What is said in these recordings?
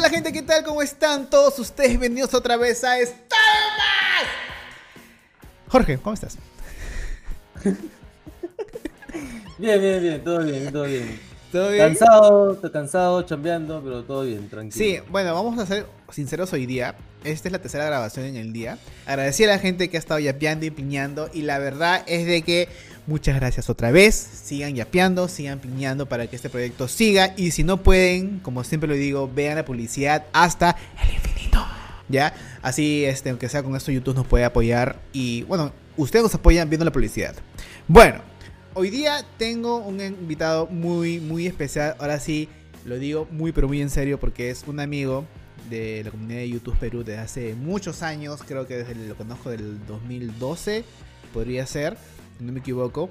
Hola gente, ¿qué tal? ¿Cómo están todos ustedes? Bienvenidos otra vez a Star Jorge, ¿cómo estás? Bien, bien, bien, todo bien, todo bien. ¿Todo bien? Cansado, estoy cansado, chambeando, pero todo bien, tranquilo. Sí, bueno, vamos a ser sinceros hoy día. Esta es la tercera grabación en el día. Agradecí a la gente que ha estado yapeando y piñando. Y la verdad es de que muchas gracias otra vez. Sigan yapeando, sigan piñando para que este proyecto siga. Y si no pueden, como siempre lo digo, vean la publicidad hasta el infinito. ¿Ya? Así, este, aunque sea con esto, YouTube nos puede apoyar. Y bueno, ustedes nos apoyan viendo la publicidad. Bueno, hoy día tengo un invitado muy, muy especial. Ahora sí, lo digo muy, pero muy en serio porque es un amigo de la comunidad de YouTube Perú desde hace muchos años. Creo que desde lo conozco del 2012, podría ser, si no me equivoco.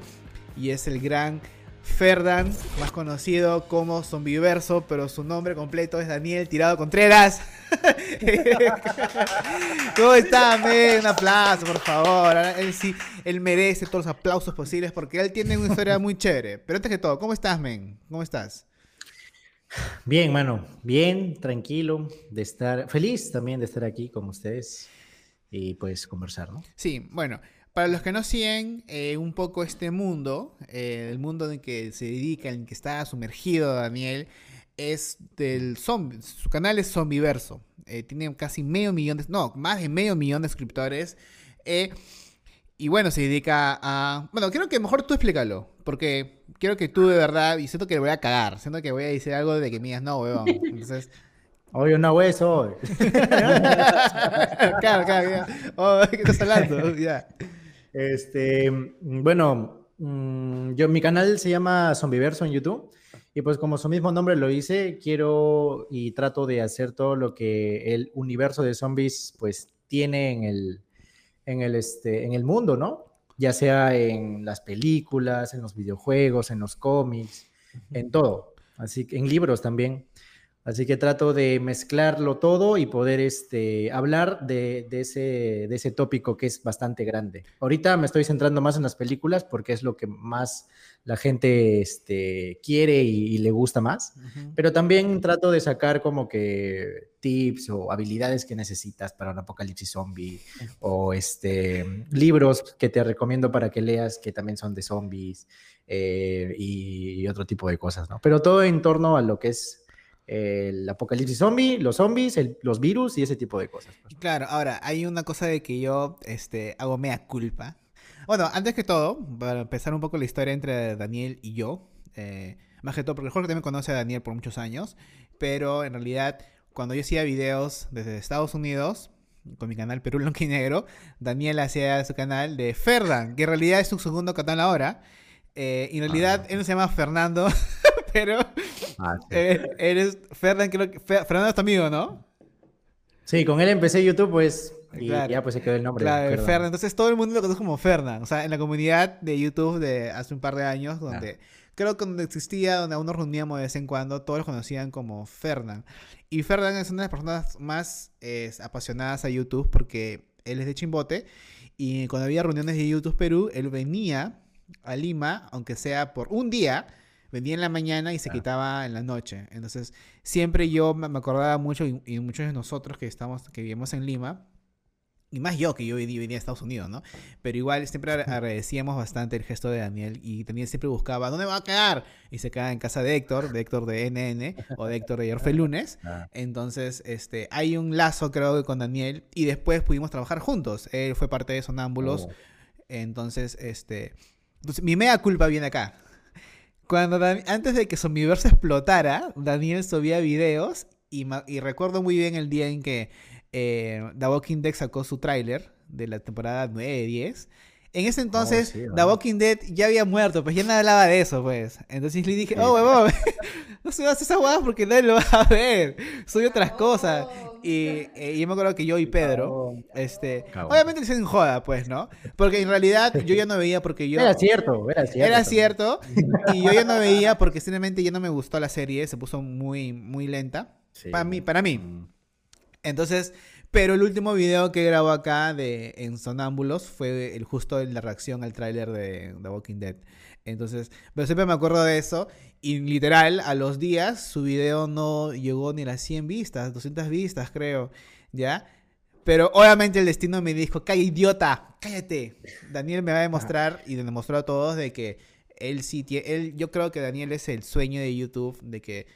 Y es el gran Ferdan, más conocido como Zombiverso, pero su nombre completo es Daniel Tirado Contreras. ¿Cómo está, men? Un aplauso, por favor. Él sí, él merece todos los aplausos posibles porque él tiene una historia muy chévere. Pero antes que todo, ¿cómo estás, men? ¿Cómo estás? Bien, mano, bien, tranquilo de estar, feliz también de estar aquí con ustedes y pues conversar, ¿no? Sí, bueno, para los que no siguen eh, un poco este mundo, eh, el mundo en el que se dedica, en el que está sumergido Daniel, es del zombie, su canal es Zombiverso, eh, tiene casi medio millón de, no, más de medio millón de suscriptores, eh, y bueno, se dedica a, bueno, creo que mejor tú explícalo, porque quiero que tú de verdad, y siento que le voy a cagar, siento que voy a decir algo de que me digas, no, weón, entonces... Oye, una hueso. claro, claro, ya. Oh, ¿qué estás hablando? Ya. Este, bueno, mm, yo mi canal se llama Zombiverso en YouTube y pues como su mismo nombre lo dice, quiero y trato de hacer todo lo que el universo de zombies pues tiene en el en el este en el mundo, ¿no? Ya sea en las películas, en los videojuegos, en los cómics, en todo. Así que en libros también. Así que trato de mezclarlo todo y poder este, hablar de, de, ese, de ese tópico que es bastante grande. Ahorita me estoy centrando más en las películas porque es lo que más la gente este, quiere y, y, le gusta más, uh -huh. pero también trato de sacar como que tips o habilidades que necesitas para un apocalipsis zombie uh -huh. o este, libros que te recomiendo para que leas que también son de zombies eh, y, y otro tipo de cosas, ¿no? Pero todo en torno a lo que es el apocalipsis zombie, los zombies, el, los virus y ese tipo de cosas. Pues. Claro, ahora, hay una cosa de que yo este, hago mea culpa. Bueno, antes que todo, para empezar un poco la historia entre Daniel y yo, eh, más que todo, porque Jorge también conoce a Daniel por muchos años, pero en realidad, cuando yo hacía videos desde Estados Unidos, con mi canal Perú y Negro, Daniel hacía su canal de Ferdan, que en realidad es su segundo canal ahora. Eh, y en realidad ah. él no se llama Fernando, pero ah, sí. eh, eres Fernan, creo que Fernando es tu amigo, ¿no? Sí, con él empecé YouTube, pues, y claro. ya pues se quedó el nombre. Claro, Fernan. Fernan. Entonces todo el mundo lo conoce como Fernan. O sea, en la comunidad de YouTube de hace un par de años, donde ah. creo que donde existía, donde aún nos reuníamos de vez en cuando, todos lo conocían como Fernan. Y Fernan es una de las personas más eh, apasionadas a YouTube porque él es de Chimbote. Y cuando había reuniones de YouTube Perú, él venía a Lima, aunque sea por un día, vendía en la mañana y se ah. quitaba en la noche. Entonces, siempre yo me acordaba mucho, y, y, muchos de nosotros que estamos, que vivimos en Lima, y más yo que yo venía a Estados Unidos, ¿no? Pero igual siempre agradecíamos bastante el gesto de Daniel y Daniel siempre buscaba, ¿dónde va a quedar? Y se queda en casa de Héctor, de Héctor de NN o de Héctor de Orfe Lunes. Ah. Entonces, este, hay un lazo creo que con Daniel y después pudimos trabajar juntos. Él fue parte de Sonámbulos. Oh. Entonces, este, entonces, mi mea culpa viene acá. Cuando antes de que Zombiverse explotara, Daniel subía videos y, y, recuerdo muy bien el día en que eh, The Walking Dead sacó su tráiler de la temporada 9-10. En ese entonces, oh, sí, The Walking Dead ya había muerto, pues ya no hablaba de eso, pues. Entonces le dije, oh, huevón, no subas esa huevada porque nadie lo va a ver. Soy otras cosas. Y, eh, y, yo me acuerdo que yo y Pedro, este, obviamente se joda, pues, ¿no? Porque en realidad yo ya no veía porque yo... Era cierto, era cierto. Era cierto, y yo ya no veía porque simplemente ya no me gustó la serie, se puso muy, muy lenta. Sí. Para mí, para mí. Entonces, pero el último video que grabó acá de, en Sonámbulos fue el justo en la reacción al tráiler de The Walking Dead. Entonces, pero siempre me acuerdo de eso. Y literal, a los días, su video no llegó ni a las 100 vistas, 200 vistas, creo. ¿Ya? Pero obviamente el destino me dijo, calla idiota, cállate. Daniel me va a demostrar y le demostró a todos de que él sí tiene, él, yo creo que Daniel es el sueño de YouTube, de que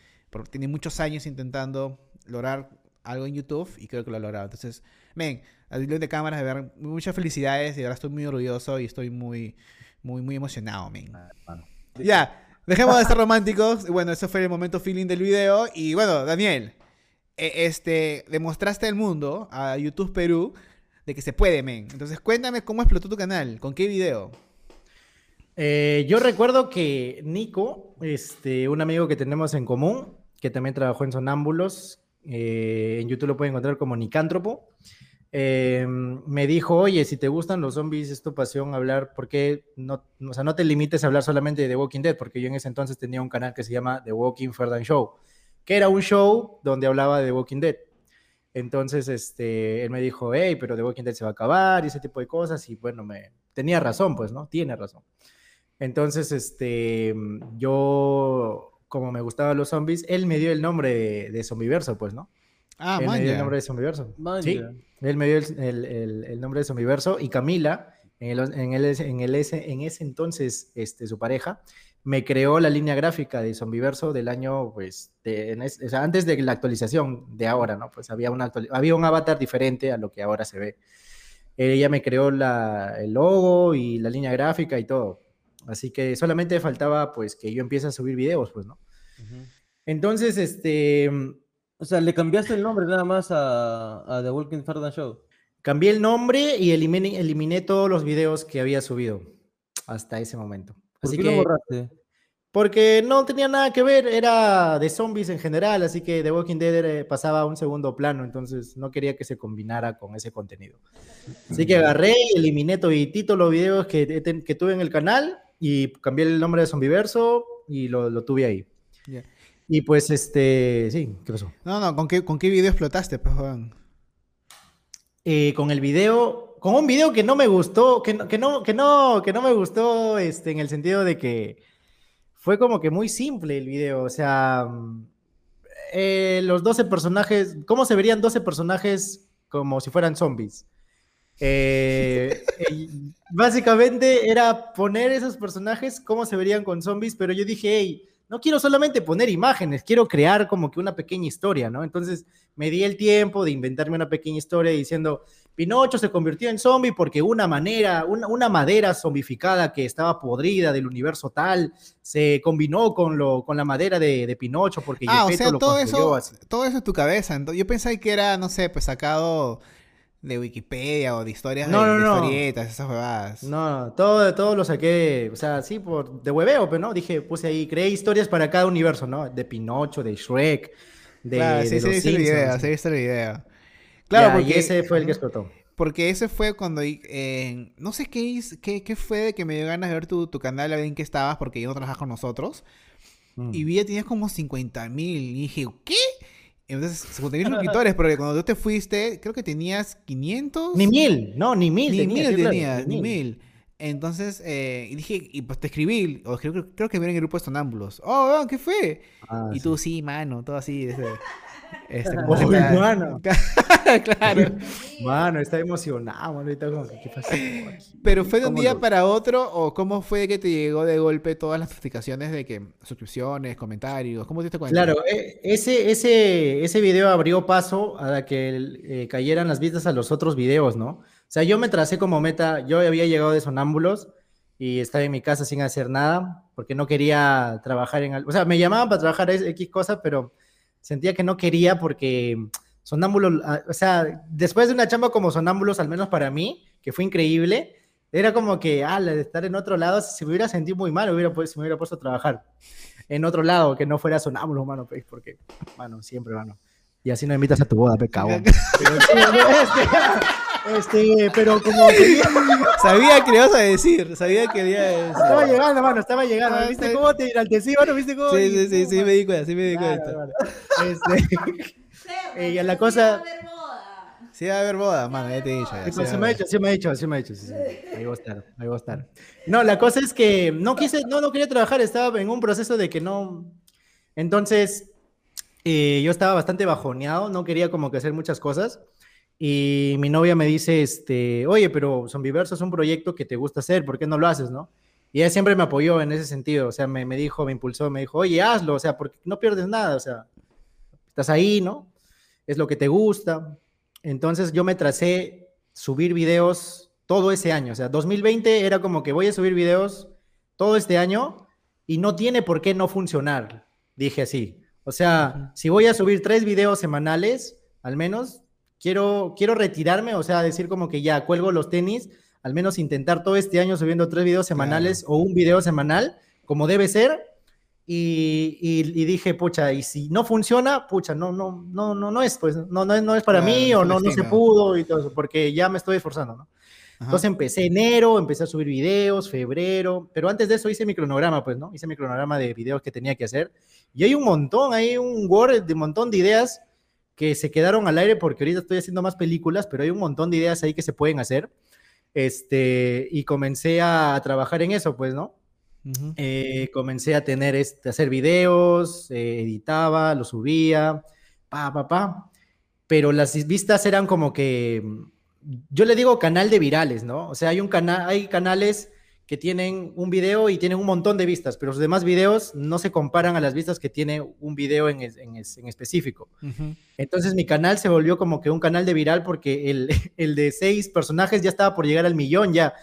tiene muchos años intentando lograr algo en YouTube y creo que lo ha logrado. Entonces, ven, a de cámaras, de ver, muchas felicidades y ahora estoy muy orgulloso y estoy muy, muy, muy emocionado, men. Ah, ya, dejemos de estar románticos. Bueno, ese fue el momento feeling del video. Y bueno, Daniel, e, este, demostraste al mundo, a YouTube Perú, de que se puede, men. Entonces, cuéntame cómo explotó tu canal, con qué video. Eh, yo recuerdo que Nico, este, un amigo que tenemos en común, que también trabajó en Sonámbulos, eh, en YouTube lo pueden encontrar como Nicántropo, eh, me dijo, oye, si te gustan los zombies, es tu pasión hablar, ¿por qué no, o sea, no te limites a hablar solamente de The Walking Dead? Porque yo en ese entonces tenía un canal que se llama The Walking Ferdinand Show que era un show donde hablaba de The Walking Dead. Entonces, este, él me dijo, hey, pero The Walking Dead se va a acabar y ese tipo de cosas. Y bueno, me tenía razón, pues, ¿no? Tiene razón. Entonces, este, yo, como me gustaban los zombies, él me dio el nombre de, de Zombiverso, pues, ¿no? Ah, él me dio el nombre de Zombiverso. Sí, él me dio el, el, el, nombre de Zombiverso y Camila, en, el, en, el, en, el, en ese entonces, este, su pareja, me creó la línea gráfica de Zombiverso del año, pues, antes de la actualización de ahora, ¿no? Pues había, una había un avatar diferente a lo que ahora se ve. Ella me creó la, el logo y la línea gráfica y todo. Así que solamente faltaba, pues, que yo empiece a subir videos, pues, ¿no? Entonces, este... O sea, le cambiaste el nombre nada más a, The Walking Ferdinand Show. Cambié el nombre y eliminé, eliminé todos los videos que había subido hasta ese momento. Así que, lo borraste? Porque no tenía nada que ver, era de zombies en general, así que The Walking Dead pasaba a un segundo plano, entonces no quería que se combinara con ese contenido. Así que agarré y eliminé todos los videos que, que tuve en el canal y cambié el nombre de Zombiverso y lo, lo tuve ahí. Y pues, este, sí, ¿qué pasó? No, no, ¿con qué, con qué video explotaste, pues, eh, con el video, con un video que no me gustó, que, que, no, que, no, que no me gustó este, en el sentido de que fue como que muy simple el video, o sea, eh, los 12 personajes, ¿cómo se verían 12 personajes como si fueran zombies? Eh, básicamente era poner esos personajes cómo se verían con zombies, pero yo dije, hey, no quiero solamente poner imágenes, quiero crear como que una pequeña historia, ¿no? Entonces me di el tiempo de inventarme una pequeña historia diciendo, Pinocho se convirtió en zombie porque una manera, una, madera zombificada que estaba podrida del universo tal, se combinó con, lo, con la madera de, Pinocho porque ah, o sea, todo eso, todo eso es tu cabeza. Yo pensé que era, no sé, pues sacado de Wikipedia o de historias no, de, no, historietas, esas huevadas. No, todo, todo lo saqué, o sea, sí, por, de hueveo, pero no, dije, puse ahí, creé historias para cada universo, ¿no? De Pinocho, de Shrek, de, claro, sí, sí, sí, la idea, sí, la idea. Claro, porque ese fue el que explotó. Porque ese fue cuando, eh, no sé qué, qué, qué, fue de que me dio ganas de ver tu, tu canal, a ver en qué estabas, porque yo no trabajas con nosotros. Mm. Y vi que tenías como 50 mil. Y dije, ¿qué? Entonces, 50 mil suscriptores, pero cuando tú te fuiste, creo que tenías 500. Ni mil, no, ni mil. Ni mil tenías, ni mil. Entonces, eh, y dije, y pues te escribí, o creo, creo que viene en el grupo de Sonámbulos. Oh, ¿qué fue? Ah, y tú, sí, mano, todo así. Desde, este, mano. claro. Mano, está emocionado, mano. ¿qué pasó? Pero fue de un día para otro, o cómo fue que te llegó de golpe todas las notificaciones de que suscripciones, comentarios, ¿cómo te diste cuenta? Claro, e, ese, ese, ese video abrió paso a que eh, cayeran las vistas a los otros videos, ¿no? O sea, yo me tracé como meta, yo había llegado de sonámbulos y estaba en mi casa sin hacer nada, porque no quería trabajar en algo. O sea, me llamaban para trabajar X cosas, pero sentía que no quería porque Sonámbulos, ah, o sea, después de una chamba como Sonámbulos, al menos para mí, que fue increíble, era como que, ah, de estar en otro lado, si me hubiera sentido muy mal, hubiera, si me hubiera puesto a trabajar en otro lado, que no fuera Sonámbulos, mano, pues, porque, mano, siempre, mano. Y así no invitas a tu boda, pecado. Este, pero como sabía que le ibas a decir, sabía que había Estaba llegando, mano, estaba llegando. Ah, ¿Viste cómo te enaltecí, mano? ¿Viste cómo? Sí, sí, sí, sí, me di cuenta, sí me di cuenta. Este, y la cosa Sí va a haber boda, mano, ya te he dicho. ya, Sí, se a me ha hecho, sí me ha hecho, sí me ha hecho. Sí, sí. Ahí va a estar, ahí va a estar. No, la cosa es que no quise, no, no quería trabajar, estaba en un proceso de que no. Entonces, eh, yo estaba bastante bajoneado, no quería como que hacer muchas cosas. Y mi novia me dice, este, oye, pero Zombiverso es un proyecto que te gusta hacer, ¿por qué no lo haces, no? Y ella siempre me apoyó en ese sentido, o sea, me, me dijo, me impulsó, me dijo, oye, hazlo, o sea, porque no pierdes nada, o sea, estás ahí, ¿no? Es lo que te gusta. Entonces yo me tracé subir videos todo ese año, o sea, 2020 era como que voy a subir videos todo este año y no tiene por qué no funcionar, dije así. O sea, si voy a subir tres videos semanales, al menos, quiero, quiero retirarme, o sea, decir como que ya cuelgo los tenis, al menos intentar todo este año subiendo tres videos semanales o un video semanal, como debe ser. Y, y- y dije, pucha, y si no funciona, pucha, no, no, no, no, no es, pues, no, no, es- no es para Claro, mí o no, no se pudo y todo eso, porque ya me estoy esforzando, ¿no? Ajá. Entonces empecé enero, empecé a subir videos, febrero, pero antes de eso hice mi cronograma, pues, ¿no? Hice mi cronograma de videos que tenía que hacer. Y hay un montón, hay un Word de un montón de ideas que se quedaron al aire porque ahorita estoy haciendo más películas, pero hay un montón de ideas ahí que se pueden hacer. Este, y comencé a trabajar en eso, pues, ¿no? Eh, comencé a tener, este, a hacer videos, eh, editaba, los subía, pa, pa, pa. Pero las vistas eran como que, yo le digo canal de virales, ¿no? O sea, hay un canal, hay canales que tienen un video y tienen un montón de vistas, pero los demás videos no se comparan a las vistas que tiene un video en, en en específico. Ujú. Entonces mi canal se volvió como que un canal de viral porque el, el de seis personajes ya estaba por llegar al millón ya.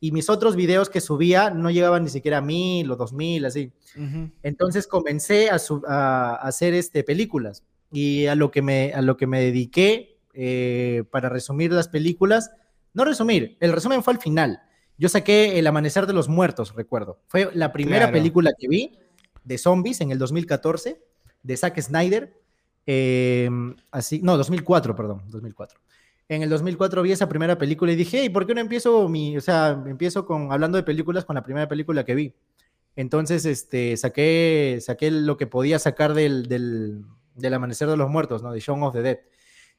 Y mis otros videos que subía no llegaban ni siquiera a mil o dos mil, así. Ujú. Entonces comencé a, su- a- a hacer este, películas y a lo que me, a lo que me dediqué eh, para resumir las películas, no resumir, el resumen fue al final. Yo saqué El Amanecer de los Muertos, recuerdo. Fue la primera Claro. película que vi de zombies en el 2014, de Zack Snyder. eh, así, no, 2004, perdón, 2004. En el 2004 vi esa primera película y dije, hey, ¿por qué no empiezo mi, o sea, empiezo con, hablando de películas con la primera película que vi? Entonces, este, saqué, saqué lo que podía sacar del, del, del Amanecer de los Muertos, ¿no? De Shaun of the Dead.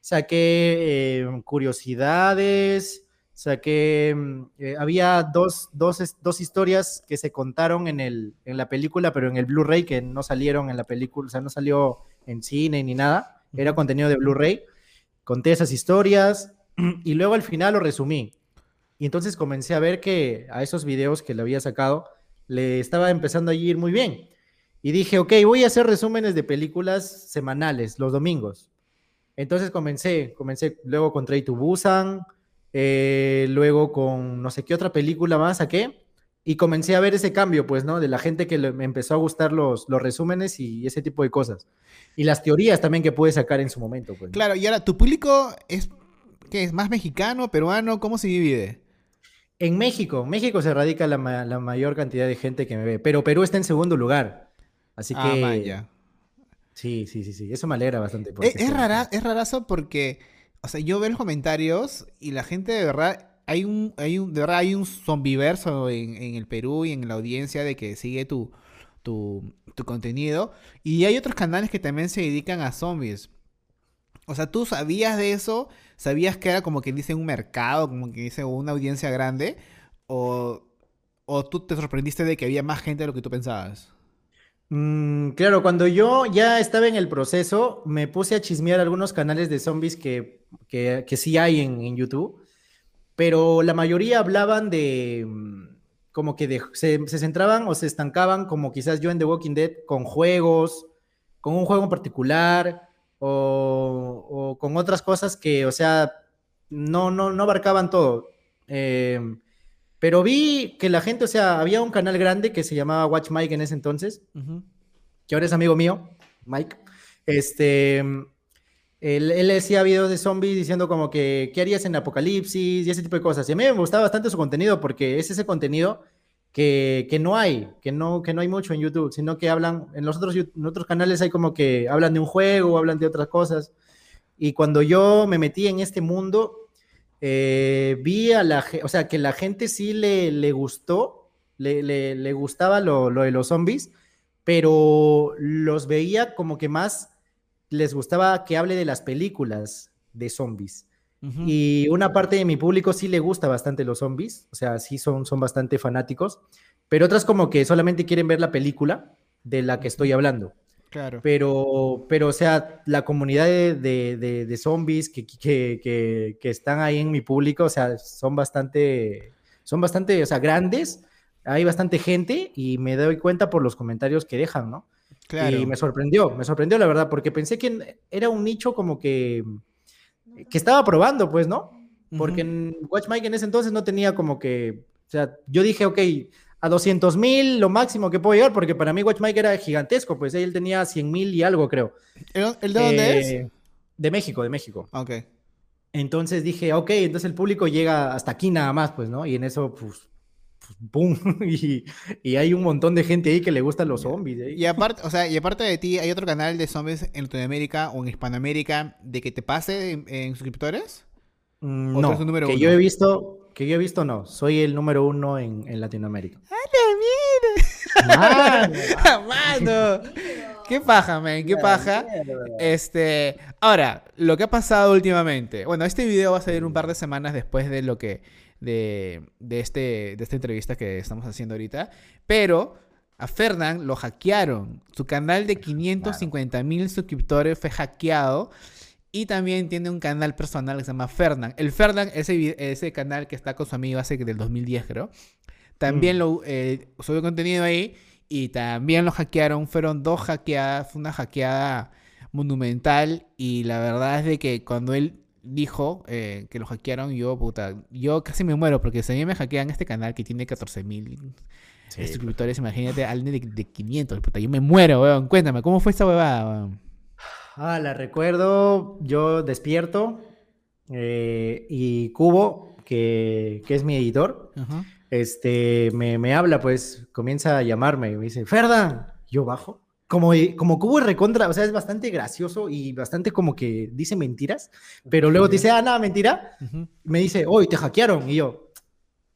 Saqué eh, curiosidades, saqué, mm, eh, había dos, dos, dos historias que se contaron en, el, en la película, pero en el Blu-ray, que no salieron en la película, o sea, no salió en cine ni nada, era contenido de Blu-ray. Conté esas historias y luego al final lo resumí. Y entonces comencé a ver que a esos videos que le había sacado le estaba empezando a ir muy bien. Y dije, ok, voy a hacer resúmenes de películas semanales, los domingos. Entonces comencé, comencé luego con Train to Busan, eh, luego con no sé qué otra película más saqué, y comencé a ver ese cambio, pues, ¿no? De la gente que le, me empezó a gustar los, los resúmenes y ese tipo de cosas. Y las teorías también que pude sacar en su momento, pues. Claro, y ahora, ¿tu público es, qué es, más mexicano, peruano? ¿Cómo se divide? En México, México se radica la, ma- la mayor cantidad de gente que me ve, pero Perú está en segundo lugar. Así Ah, que man, ya. sí, sí, sí, sí, eso me alegra bastante. por Es, es rara, es rarazo porque, o sea, yo veo los comentarios y la gente de verdad, hay un, hay un, de verdad hay un zombiverso en, el Perú y en la audiencia de que sigue tu, tu, tu contenido. Y hay otros canales que también se dedican a zombies. O sea, ¿tú sabías de eso? ¿Sabías que era como que dice un mercado, como que dice una audiencia grande? ¿O, o tú te sorprendiste de que había más gente de lo que tú pensabas? Mm, claro, cuando yo ya estaba en el proceso, me puse a chismear algunos canales de zombies que, que, que sí hay en, en YouTube, pero la mayoría hablaban de, mm, como que de- se, se centraban o se estancaban, como quizás yo en The Walking Dead, con juegos, con un juego en particular, o, o con otras cosas que, o sea, no, no, no abarcaban todo. Eh, pero vi que la gente, o sea, había un canal grande que se llamaba Watch Mike en ese entonces, Ujú. que ahora es amigo mío, Mike. Este, él, él hacía videos de zombies diciendo como que, ¿qué harías en Apocalipsis? Y ese tipo de cosas. Y a mí me gustaba bastante su contenido porque es ese contenido que, que no hay, que no, que no hay mucho en YouTube, sino que hablan, en los otros, en otros canales hay como que hablan de un juego, hablan de otras cosas. Y cuando yo me metí en este mundo, eh, vi a la gente, o sea, que la gente sí le, le gustó, le, le, le gustaba lo, lo de los zombies, pero los veía como que más les gustaba que hable de las películas de zombies. Y una parte de mi público sí le gusta bastante los zombies, o sea, sí son, son bastante fanáticos, pero otras como que solamente quieren ver la película de la que estoy hablando. Claro. Pero, pero o sea, la comunidad de, de- de- de zombies que, que, que- que están ahí en mi público, o sea, son bastante, son bastante, o sea, grandes, hay bastante gente y me doy cuenta por los comentarios que dejan, ¿no? Claro. Y me sorprendió, me sorprendió la verdad, porque pensé que era un nicho como que, que estaba probando, pues, ¿no? Porque Ujú. en Watchmike en ese entonces no tenía como que, o sea, yo dije, ok, a 200 mil lo máximo que puedo llegar, porque para mí Watchmike era gigantesco, pues él tenía 100 mil y algo, creo. ¿El, el de dónde es? Eh, De México, de México. Ok. Entonces dije, ok, entonces el público llega hasta aquí nada más, pues, ¿no? Y en eso, pues, ¡pum! y, y hay un montón de gente ahí que le gustan los zombies. ¿eh? Y aparte, o sea, y aparte de ti, ¿hay otro canal de zombies en Latinoamérica o en Hispanoamérica de que te pase en, en suscriptores? Mm, ¿O tú No, que uno? yo he visto, que yo he visto no, soy el número uno en, en Latinoamérica. ¡Mano! ¡Mano! ¡Qué paja, man! ¡Qué paja! Este, ahora, lo que ha pasado últimamente. Bueno, este video va a salir un par de semanas después de lo que. De, de este, de esta entrevista que estamos haciendo ahorita. Pero a Fernán lo hackearon. Su canal de 550 mil suscriptores fue hackeado. Y también tiene un canal personal que se llama Fernán. El Fernán, ese, ese canal que está con su amigo hace del 2010, creo. También Mm. lo eh, subió contenido ahí. Y también lo hackearon. Fueron dos hackeadas. Fue una hackeada monumental. Y la verdad es de que cuando él dijo eh, que lo hackearon, yo, puta, yo casi me muero. Porque si a mí me hackean este canal que tiene 14 mil suscriptores, imagínate a alguien de, de 500. Puta, yo me muero, weón. Cuéntame, ¿cómo fue esta huevada, weón? Ah, la recuerdo, yo despierto eh, y Cubo, que, que es mi editor, este, me, me habla, pues comienza a llamarme y me dice, Ferdan, yo bajo. Como, como Cubo es recontra, o sea, es bastante gracioso y bastante como que dice mentiras, pero luego te dice, ah, nada, mentira. Me dice, hoy te hackearon. Y yo,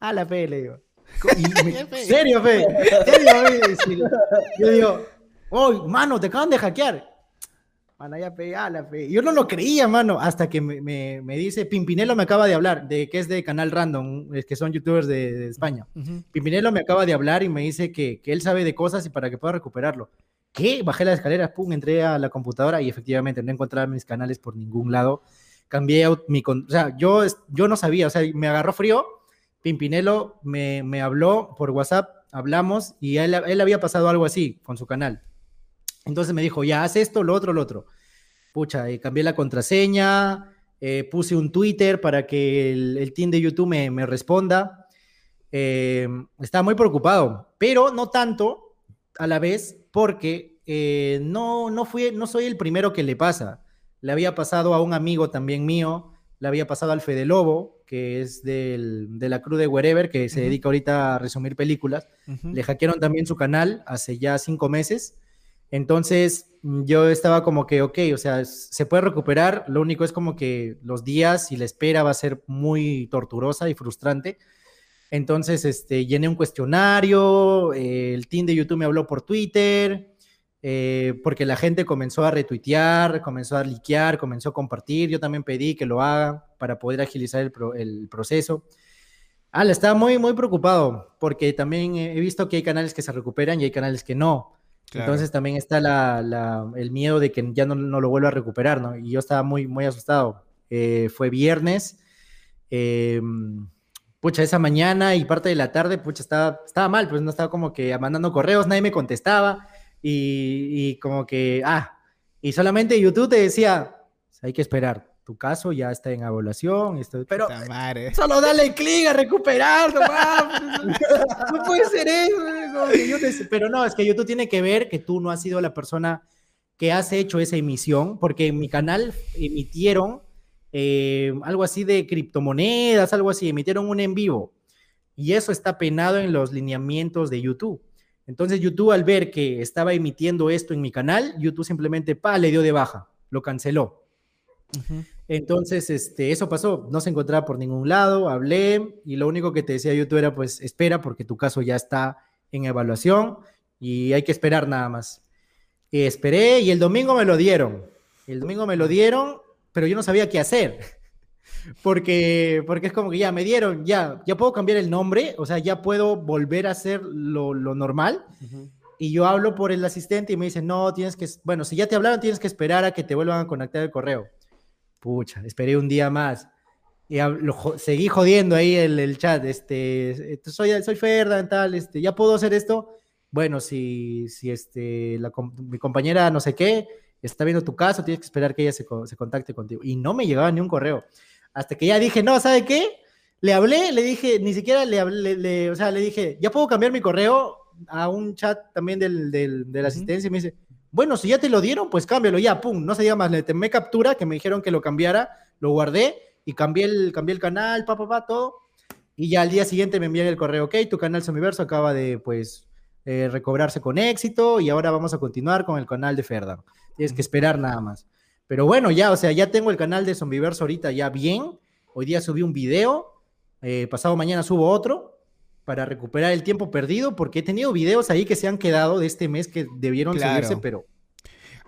a la fe, le digo. Y me- ¿Qué fe? ¿Serio, fe? ¿Serio, fe? Yo digo, hoy, mano, te acaban de hackear. Mano, ya pe, a la fe. Yo no lo creía, mano, hasta que me, me- me dice, Pimpinelo me acaba de hablar, de que es de Canal Random, es que son youtubers de, de España. Ujú. Pimpinelo me acaba de hablar y me dice que, que él sabe de cosas y para que pueda recuperarlo. ¿Qué? Bajé las escaleras, pum, entré a la computadora y efectivamente no encontraba mis canales por ningún lado. Cambié mi... O sea, yo, yo no sabía, o sea, me agarró frío. Pimpinelo me, me habló por WhatsApp, hablamos y él, él había pasado algo así con su canal. Entonces me dijo, ya, haz esto, lo otro, lo otro. Pucha, y cambié la contraseña, eh, puse un Twitter para que el, el team de YouTube me, me responda. Eh, estaba muy preocupado, pero no tanto a la vez porque eh, no, no, fui, no soy el primero que le pasa. Le había pasado a un amigo también mío, le había pasado al Fede Lobo, que es del- de la crew de Wherever, que se dedica ahorita a resumir películas. Le hackearon también su canal hace ya cinco meses. Entonces mm, yo estaba como que, ok, o sea, se puede recuperar. Lo único es como que los días y la espera va a ser muy torturosa y frustrante. Entonces, este, llené un cuestionario, eh, el team de YouTube me habló por Twitter, eh, porque la gente comenzó a retuitear, comenzó a liquear, comenzó a compartir. Yo también pedí que lo hagan para poder agilizar el, pro- el proceso. Ah, estaba muy, muy preocupado, porque también he visto que hay canales que se recuperan y hay canales que no. Claro. Entonces también está la, la- el miedo de que ya no, no lo vuelva a recuperar, ¿no? Y yo estaba muy, muy asustado. Eh, fue viernes, eh, pucha, esa mañana y parte de la tarde, pucha, estaba, estaba mal, pues no estaba como que mandando correos, nadie me contestaba y, y como que, ah, y solamente YouTube te decía, hay que esperar, tu caso ya está en evaluación, esto- pero madre. Solo dale clic a recuperar, nomás. No puede ser eso. Pero no, es que YouTube tiene que ver que tú no has sido la persona que has hecho esa emisión, porque en mi canal emitieron eh, algo así de criptomonedas, algo así, emitieron un en vivo. Y eso está penado en los lineamientos de YouTube. Entonces YouTube al ver que estaba emitiendo esto en mi canal, YouTube simplemente, pa, le dio de baja, lo canceló. Entonces, este, eso pasó, no se encontraba por ningún lado, hablé y lo único que te decía YouTube era pues espera porque tu caso ya está en evaluación y hay que esperar nada más. Y esperé y el domingo me lo dieron. El domingo me lo dieron, pero yo no sabía qué hacer. porque, porque es como que ya me dieron, ya, ya puedo cambiar el nombre, o sea, ya puedo volver a hacer lo, lo normal. Y yo hablo por el asistente y me dice, no, tienes que, bueno, si ya te hablaron, tienes que esperar a que te vuelvan a conectar el correo. Pucha, esperé un día más. Y seguí jodiendo ahí el, el chat, este, soy, soy Ferdan, tal, este, ¿ya puedo hacer esto? Bueno, si, si este, la, mi compañera no sé qué está viendo tu caso, tienes que esperar que ella se, se contacte contigo. Y no me llegaba ni un correo. Hasta que ya dije, no, ¿sabe qué? Le hablé, le dije, ni siquiera le hablé, le, o sea, le dije, ¿ya puedo cambiar mi correo? A un chat también del, del, de la asistencia y me dice, bueno, si ya te lo dieron, pues cámbialo ya, pum, no se diga más, le temé captura, que me dijeron que lo cambiara, lo guardé y cambié el, cambié el canal, pa, pa, pa, todo. Y ya al día siguiente me envían el correo, ok, tu canal Somiverso acaba de, pues, eh, recobrarse con éxito y ahora vamos a continuar con el canal de Ferdan. Tienes que esperar nada más. Pero bueno, ya, o sea, ya tengo el canal de Zombiverso ahorita ya bien. Hoy día subí un video, eh, pasado mañana subo otro para recuperar el tiempo perdido, porque he tenido videos ahí que se han quedado de este mes que debieron subirse, pero...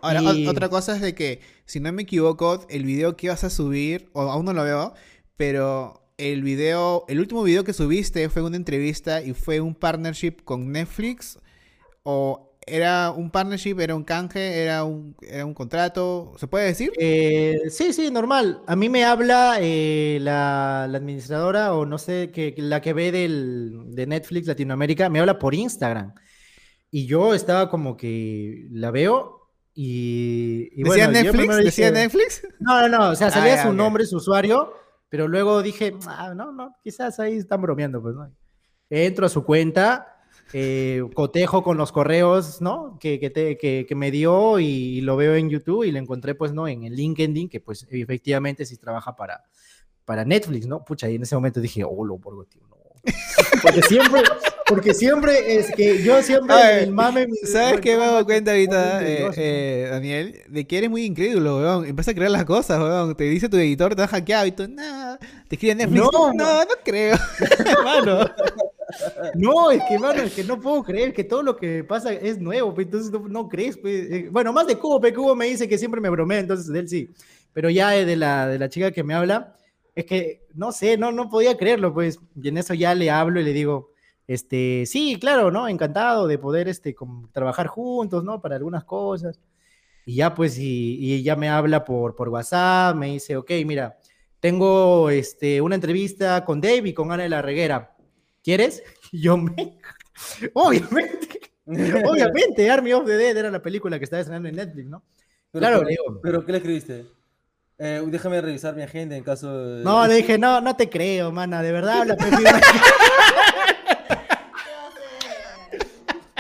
Ahora, otra cosa es de que, si no me equivoco, el video que ibas a subir, o aún no lo veo, pero el video, el último video que subiste fue una entrevista y fue un partnership con Netflix, o ¿Era un partnership? ¿Era un canje? ¿Era un, era un contrato? ¿Se puede decir? Eh, sí, sí, normal. A mí me habla eh, la, administradora o no sé, que, la que ve del, de Netflix Latinoamérica, me habla por Instagram. Y yo estaba como que la veo y... y ¿Decía Netflix? ¿Decía Netflix? No, no, no, o sea, salía ah, su nombre, su usuario, pero luego dije, ah, no, no, quizás ahí están bromeando, pues, ¿no? Entro a su cuenta eh, cotejo con los correos, ¿no? Que, que, me dio y, lo veo en YouTube y lo encontré, pues, ¿no? En el LinkedIn, que pues efectivamente sí trabaja para, para Netflix, ¿no? Pucha, y en ese momento dije, oh, lo por tío, no. Porque siempre, porque siempre es que yo siempre el mame. ¿Sabes qué me he dado cuenta ahorita, eh, eh, Daniel? De que eres muy incrédulo, weón. Empieza a creer las cosas, weón. Te dice tu editor, te ha hackeado y tú, nada. Te escribe Netflix. No, no, no creo. Hermano. No, es que, mano, es que no puedo creer que todo lo que pasa es nuevo, pues, entonces no, crees, pues. Bueno, más de Cubo, Cubo me dice que siempre me bromea, entonces de él sí. Pero ya de la, de la chica que me habla, es que, no sé, no, no podía creerlo, pues. Y en eso ya le hablo y le digo, este, sí, claro, ¿no? Encantado de poder, este, trabajar juntos, ¿no? Para algunas cosas. Y ya, pues, y, y ya me habla por, por WhatsApp, me dice, ok, mira, tengo, este, una entrevista con Dave y con Ana de la Reguera ¿Quieres? yo me... Obviamente. Obviamente, Army of the Dead era la película que estaba estrenando en Netflix, ¿no? claro, pero, pero, ¿qué le escribiste? Eh, déjame revisar mi agenda en caso de... No, le dije, no, no te creo, mana, de verdad habla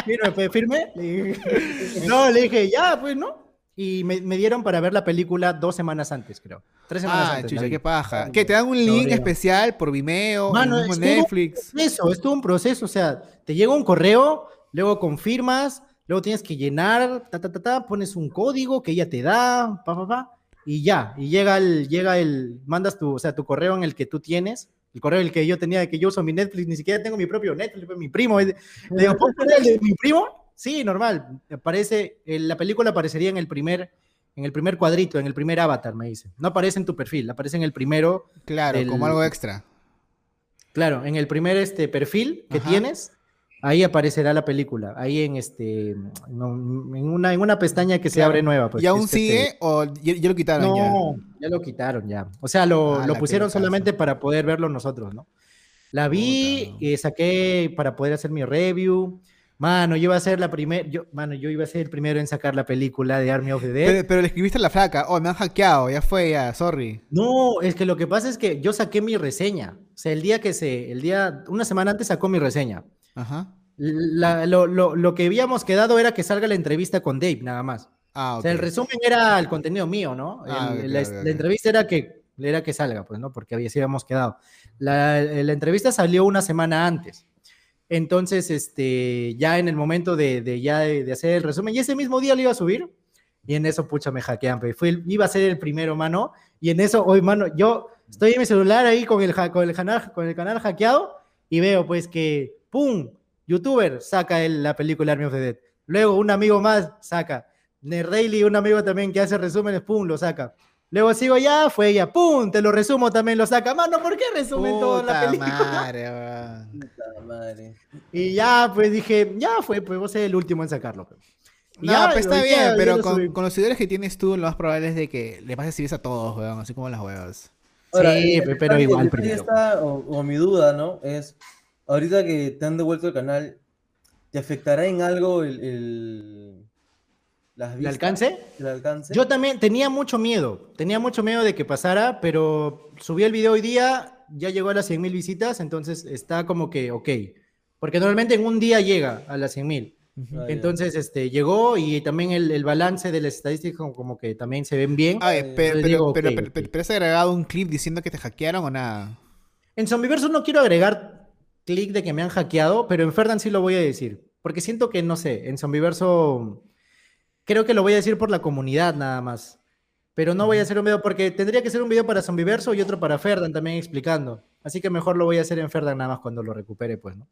Firme, firme. No, le dije, ya, pues, ¿no? Y me, dieron para ver la película dos semanas antes, creo. Tres semanas ah, antes. qué paja. ¿Qué? ¿Te dan un link especial por Vimeo, Mano, Netflix? Eso, es todo un proceso. O sea, te llega un correo, luego confirmas, luego tienes que llenar, ta, ta, ta, ta, pones un código que ella te da, pa, pa, pa, y ya. Y llega el, llega el, mandas tu, o sea, tu correo en el que tú tienes, el correo el que yo tenía, de que yo uso mi Netflix, ni siquiera tengo mi propio Netflix, mi primo. Le digo, ¿puedo poner el de mi primo? Sí, normal. Aparece, la película aparecería en el primer, en el primer cuadrito, en el primer avatar, me dice. No aparece en tu perfil, aparece en el primero. Claro, como algo extra. Claro, en el primer este perfil que tienes, ahí aparecerá la película. Ahí en este, en una, en una pestaña que se abre nueva. Pues, ¿Y aún sigue o ya, lo quitaron? No, ya? lo quitaron ya. O sea, lo, ah, pusieron solamente para poder verlo nosotros, ¿no? La vi, y eh, saqué para poder hacer mi review. Mano, yo iba a ser la primera, yo, mano, yo iba a ser el primero en sacar la película de Army of the Dead. Pero, le escribiste a la flaca, oh, me han hackeado, ya fue, ya, sorry. No, es que lo que pasa es que yo saqué mi reseña. O sea, el día que se, el día, una semana antes sacó mi reseña. Ajá. lo, que habíamos quedado era que salga la entrevista con Dave, nada más. Ah, O sea, el resumen era el contenido mío, ¿no? Ah, la, entrevista era que, era que salga, pues, ¿no? Porque así habíamos quedado. La, la entrevista salió una semana antes. Entonces, este, ya en el momento de, ya de, hacer el resumen, y ese mismo día lo iba a subir, y en eso, pucha, me hackean, Fui, iba a ser el primero, mano, y en eso, hoy, mano, yo estoy en mi celular ahí con el, con el, canal, con el canal hackeado, y veo, pues, que, ¡pum! YouTuber saca la película Army of the Dead. Luego, un amigo más saca. Nerdaily, un amigo también que hace resúmenes, ¡pum! lo saca. Luego sigo ya, fue ella, ¡pum! Te lo resumo también, lo saca. Mano, ¿por qué resumen toda la película? madre. Puta madre. Y ya, pues dije, ya fue, pues vos eres el último en sacarlo. pues. No, ya, pues está bien, ya pero lo con, los seguidores que tienes tú, lo más probable es de que le pases CVs a todos, weón, así como las huevas. Ahora, Sí, el- el pero igual el primero. está, o, o mi duda, ¿no? Es, ahorita que te han devuelto el canal, ¿te afectará en algo el, el- las alcance? ¿El alcance? Yo también tenía mucho miedo, tenía mucho miedo de que pasara, pero subí el video hoy día, ya llegó a las 100.000 visitas, entonces está como que, ok, porque normalmente en un día llega a las 100.000. Ah, ya. Entonces, este, llegó y también el, el balance de las estadísticas como, como que también se ven bien. Ay, Ay, pero, pero, digo, pero, ok, pero- ok. pero- pero has agregado un clip diciendo que te hackearon o nada. En Zombiverso no quiero agregar clic de que me han hackeado, pero en Ferdan sí lo voy a decir, porque siento que, no sé, en Zombiverso creo que lo voy a decir por la comunidad nada más. Pero no voy a hacer un video porque tendría que ser un video para Zombiverso y otro para Ferdan también explicando. Así que mejor lo voy a hacer en Ferdan nada más cuando lo recupere, pues, ¿no?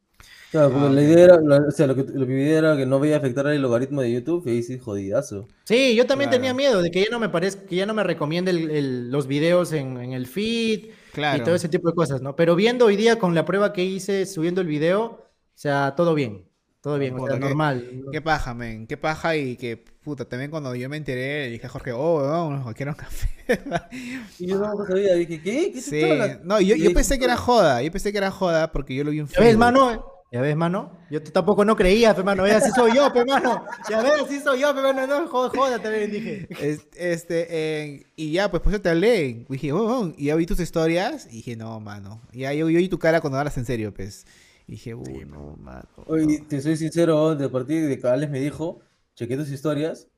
Claro, porque Ah, la idea era, la- o sea, lo que, lo que idea era que no vaya a afectar el logaritmo de YouTube, y ahí sí, jodidazo. Sí, yo también Claro. tenía miedo de que ya no me parezca, que ya no me recomiende el- el- los videos en, en el feed Claro. y todo ese tipo de cosas, ¿no? Pero viendo hoy día con la prueba que hice subiendo el video, o sea, todo bien, todo bien, o Puta, sea, qué- normal. Qué paja, men. Qué paja y que, puta, también cuando yo me enteré, le dije a Jorge, oh, weón, nos hackearon café. Y yo no sabía, dije, ¿qué? ¿Qué sí. hablando? No, yo, yo pensé que era joda. Yo pensé que era joda porque yo lo vi en ¿Ya ves, Facebook. mano? ¿Ya ves, mano? Yo tampoco no creía, pe, mano. Ve, así soy yo, pe, mano. Ya ves, así soy yo, pe, mano. No, joda, también dije. Es- Este, eh, y ya, pues, pues yo te hablé. Dije, oh, oh, y ya vi tus historias. Y dije, no, mano. Y ya yo, yo vi tu cara cuando hablas en serio, pues. Y dije, uy, no, mano. Oye, te soy sincero, de partir de que Alex me dijo, chequé tus historias,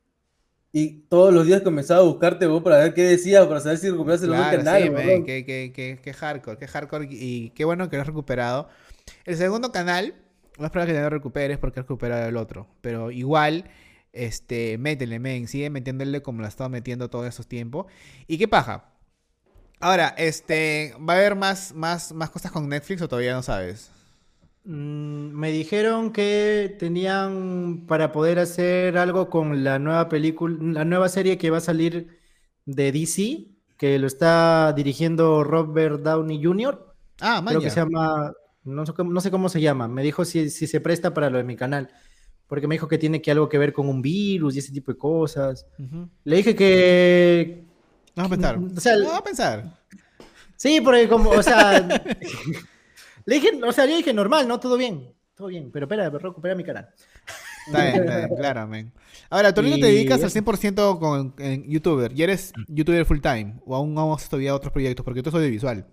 y todos los días comenzaba a buscarte vos para ver qué decías, para saber si recuperaste el Claro, canal, sí, qué, qué, qué, qué hardcore, qué hardcore. Y qué bueno que lo has recuperado. El segundo canal, no es probable que lo recuperes porque has recuperado el otro. Pero igual, este, métele, men. Sigue metiéndole como lo has estado metiendo todos esos tiempos. Y qué paja. Ahora, este, ¿va a haber más, más, más cosas con Netflix o todavía no sabes? Mm, me dijeron que tenían para poder hacer algo con la nueva película, la nueva serie que va a salir de DC, que lo está dirigiendo Robert Downey Jr. Ah, Creo que se llama, no sé, cómo- no sé cómo se llama. Me dijo si, si se presta para lo de mi canal. Porque me dijo que tiene que algo que ver con un virus y ese tipo de cosas. Le dije que. Vamos a pensar. O sea, a pensar. Sí, porque como, o sea. le dije, o sea, yo dije normal, ¿no? Todo bien. Todo bien. Pero espera, recupera mi canal. Está bien, está bien, claro, men. Ahora, ¿tú no te dedicas al eso. 100% con en youtuber? ¿Y eres youtuber full time? ¿O aún no has todavía otros proyectos? Porque tú soy audiovisual.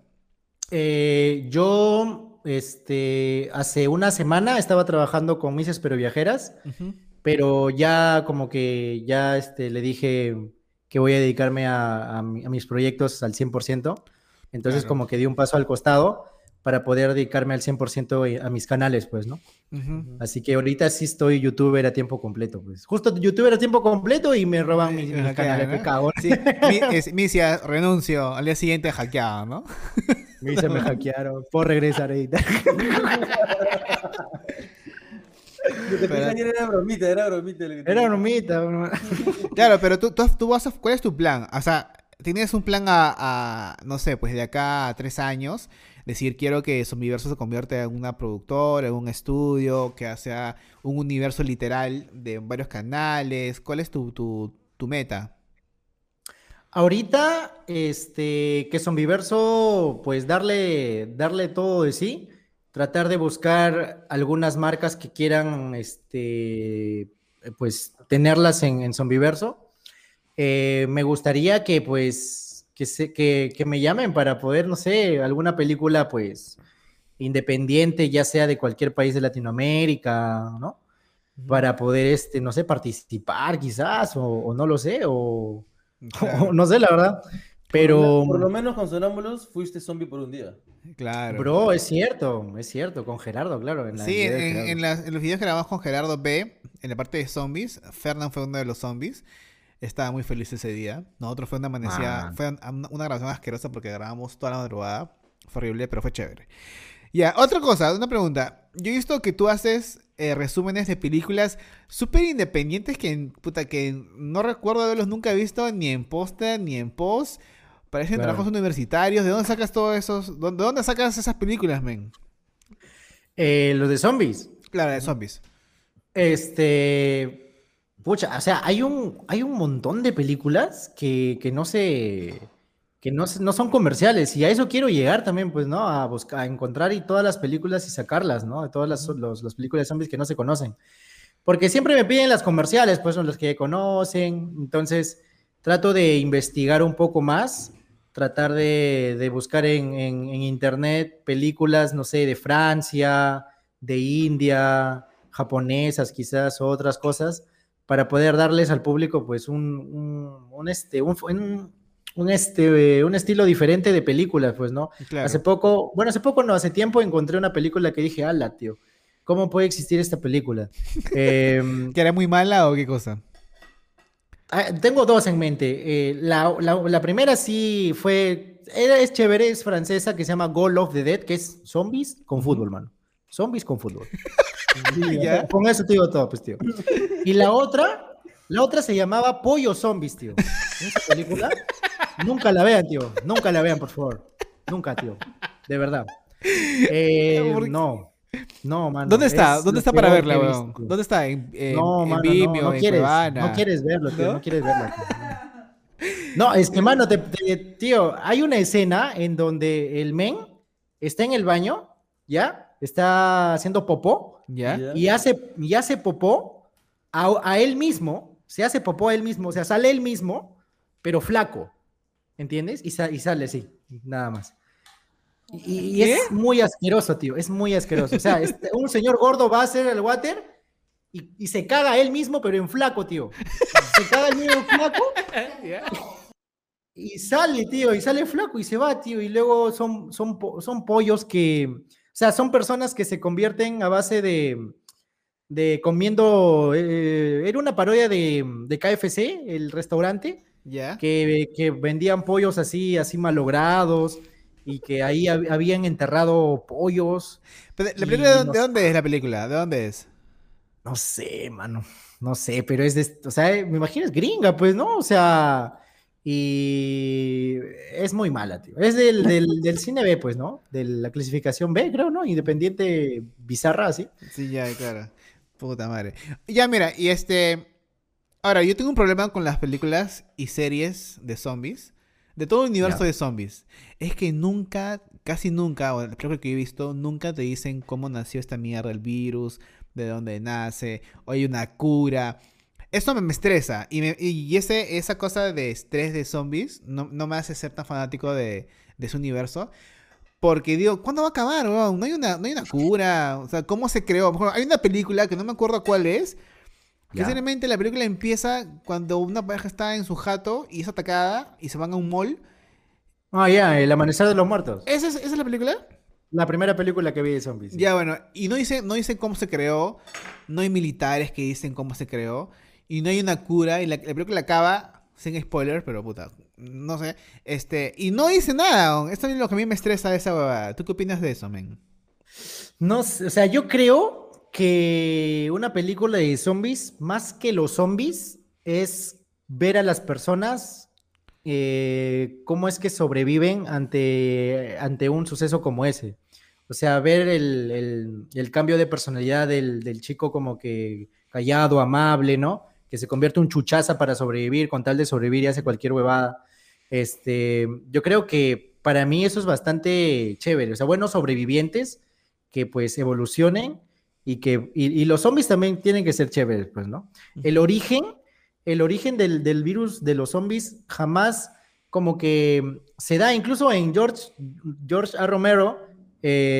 Eh, yo, este, hace una semana estaba trabajando con Mises Pero Viajeras. pero ya como que ya este, le dije que voy a dedicarme a, a mi- a mis proyectos al 100%. Entonces Claro. como que di un paso al costado para poder dedicarme al 100% a mis canales, pues, ¿no? Ujú. Así que ahorita sí estoy youtuber a tiempo completo, pues. Justo youtuber a tiempo completo y me roban mis, mis canales, ¿no? cagón. Sí, mi, es, Misia, renuncio. Al día siguiente hackeado, ¿no? Me se me hackearon. Puedo regresar ahorita. Pero- era bromita, era bromita. lo que te Era bromita. broma. Claro, pero tú, tú, tú vas a- ¿cuál es tu plan? O sea, ¿tienes un plan a, a, no sé, pues de acá a tres años? Decir, quiero que Zombiverso se convierta en una productora, en un estudio, que sea un universo literal de varios canales. ¿Cuál es tu, tu, tu meta? Ahorita, este, que Zombiverso, pues darle, darle todo de sí, tratar de buscar algunas marcas que quieran, este, pues tenerlas en, en Zombiverso. Eh, me gustaría que, pues, que, se, que, que me llamen para poder, no sé, alguna película, pues, independiente, ya sea de cualquier país de Latinoamérica, ¿no? Para poder, este, no sé, participar quizás, o, o no lo sé, o... Claro, no sé, la verdad. Pero, Por lo menos con Sonámbulos fuiste zombie por un día. claro. bro, es cierto, es cierto, con Gerardo, claro. en la- Sí, en, en las- en los videos que grabamos con Gerardo B, en la parte de zombies, Fernán fue uno de los zombies. Estaba muy feliz ese día. Nosotros fue una amanecía, Man. fue un- una grabación asquerosa porque grabamos toda la madrugada. Fue horrible, pero fue chévere. Ya, otra cosa, una pregunta. Yo he visto que tú haces eh, resúmenes de películas súper independientes que, puta, que no recuerdo haberlos nunca visto ni en póster ni en post. Parecen Claro. trabajos universitarios. ¿De dónde sacas todos esos? ¿De dónde sacas esas películas, men? Eh, los de zombies. Claro, de zombies. Este. Pucha, o sea, hay un, hay un montón de películas que, que no se. que no, se- no son comerciales. Y a eso quiero llegar también, pues, ¿no? A buscar, a encontrar y todas las películas y sacarlas, ¿no? De todas las, los- las películas de zombies que no se conocen. Porque siempre me piden las comerciales, pues son las que conocen. Entonces, trato de investigar un poco más, tratar de, de buscar en, en- en internet películas, no sé, de Francia, de India, japonesas quizás, otras cosas, para poder darles al público, pues, un, un, un, este, un, un, este, un estilo diferente de películas, pues, ¿no? Claro. Hace poco, bueno, hace poco no, hace tiempo encontré una película que dije, ala, tío, ¿cómo puede existir esta película? Em, ¿Que era muy mala o qué cosa? ah, tengo dos en mente. Eh, la, la- la primera sí fue, era, es chévere, es francesa, que se llama Goal of the Dead, que es zombies con fútbol, mano. Zombies con fútbol. Sí, Ya. Con eso te digo todo, pues, tío. Y la otra, la otra se llamaba Pollo Zombies, tío. Esa película, nunca la vean, tío. Nunca la vean, por favor. Nunca, tío. De verdad. Eh, no. No, mano. ¿Dónde está? es ¿Dónde está para verla, weón? ¿Dónde está? ¿En, en, No, en mano, Vimeo, no, no en quieres, Cuevana? no quieres verlo, tío, ¿No? ¿No? quieres verlo. tío. No, es que, mano, te- te- tío, hay una escena en donde el men está en el baño, ¿ya? Está haciendo popó ¿Ya? Ya. y hace, y hace popó a, a él mismo, se hace popó a él mismo, o sea, sale él mismo, pero flaco, ¿entiendes? Y, sa- y sale así, nada más. Y, es muy asqueroso, tío, es muy asqueroso. O sea, este, un señor gordo va a hacer el water y, y se caga él mismo, pero en flaco, tío. Se caga el mismo flaco ¿Ya? y sale, tío, y sale flaco y se va, tío. Y luego son, son, son pollos que, sea, son personas que se convierten a base de, de comiendo, eh, era una parodia de, de KFC, el restaurante, ¿Ya? que, que vendían pollos así, así malogrados y que ahí hab- habían enterrado pollos. Pero, ¿La película de, no de sé. dónde es la película? ¿De dónde es? No sé, mano. No sé, pero es de, o sea, me imagino es gringa, pues, ¿no? O sea, y es muy mala, tío. Es del, del, del cine B, pues, ¿no? De la clasificación B, creo, ¿no? Independiente bizarra, así. Sí, ya, claro. Puta madre. Ya, mira, y este. Ahora, yo tengo un problema con las películas y series de zombies. De todo el universo de zombies. Es que nunca, casi nunca, o la película que he visto, nunca te dicen cómo nació esta mierda, el virus, de dónde nace, o hay una cura. Eso me, me estresa. Y, me- y ese, esa cosa de estrés de zombies no, no me hace ser tan fanático de, de ese universo. Porque digo, ¿cuándo va a acabar? No hay una, no hay una cura. O sea, ¿cómo se creó? Hay una película que no me acuerdo cuál es. Que simplemente la película empieza cuando una pareja está en su jato y es atacada y se van a un mall. Ah, ya, El Amanecer de los Muertos. ¿Esa es, esa es la película? La primera película que vi de zombies. Ya, bueno. Y no dice, no dice cómo se creó. No hay militares que dicen cómo se creó. Y no hay una cura. Y la, la acaba, sin spoilers, pero puta, no sé. Este, y no dice nada. Esto es lo que a mí me estresa esa huevada. ¿Tú qué opinas de eso, men? No o sea, yo creo que una película de zombies, más que los zombies, es ver a las personas eh, cómo es que sobreviven ante, ante un suceso como ese. O sea, ver el, el- el cambio de personalidad del, del chico como que callado, amable, ¿no? Que se convierte en un chuchaza para sobrevivir, con tal de sobrevivir y hace cualquier huevada. Este, yo creo que para mí eso es bastante chévere. O sea, buenos sobrevivientes que pues evolucionen y que y, y los zombies también tienen que ser chéveres, pues, ¿no? El origen, el origen del, del virus de los zombies jamás como que se da, incluso en George, George A. Romero, eh,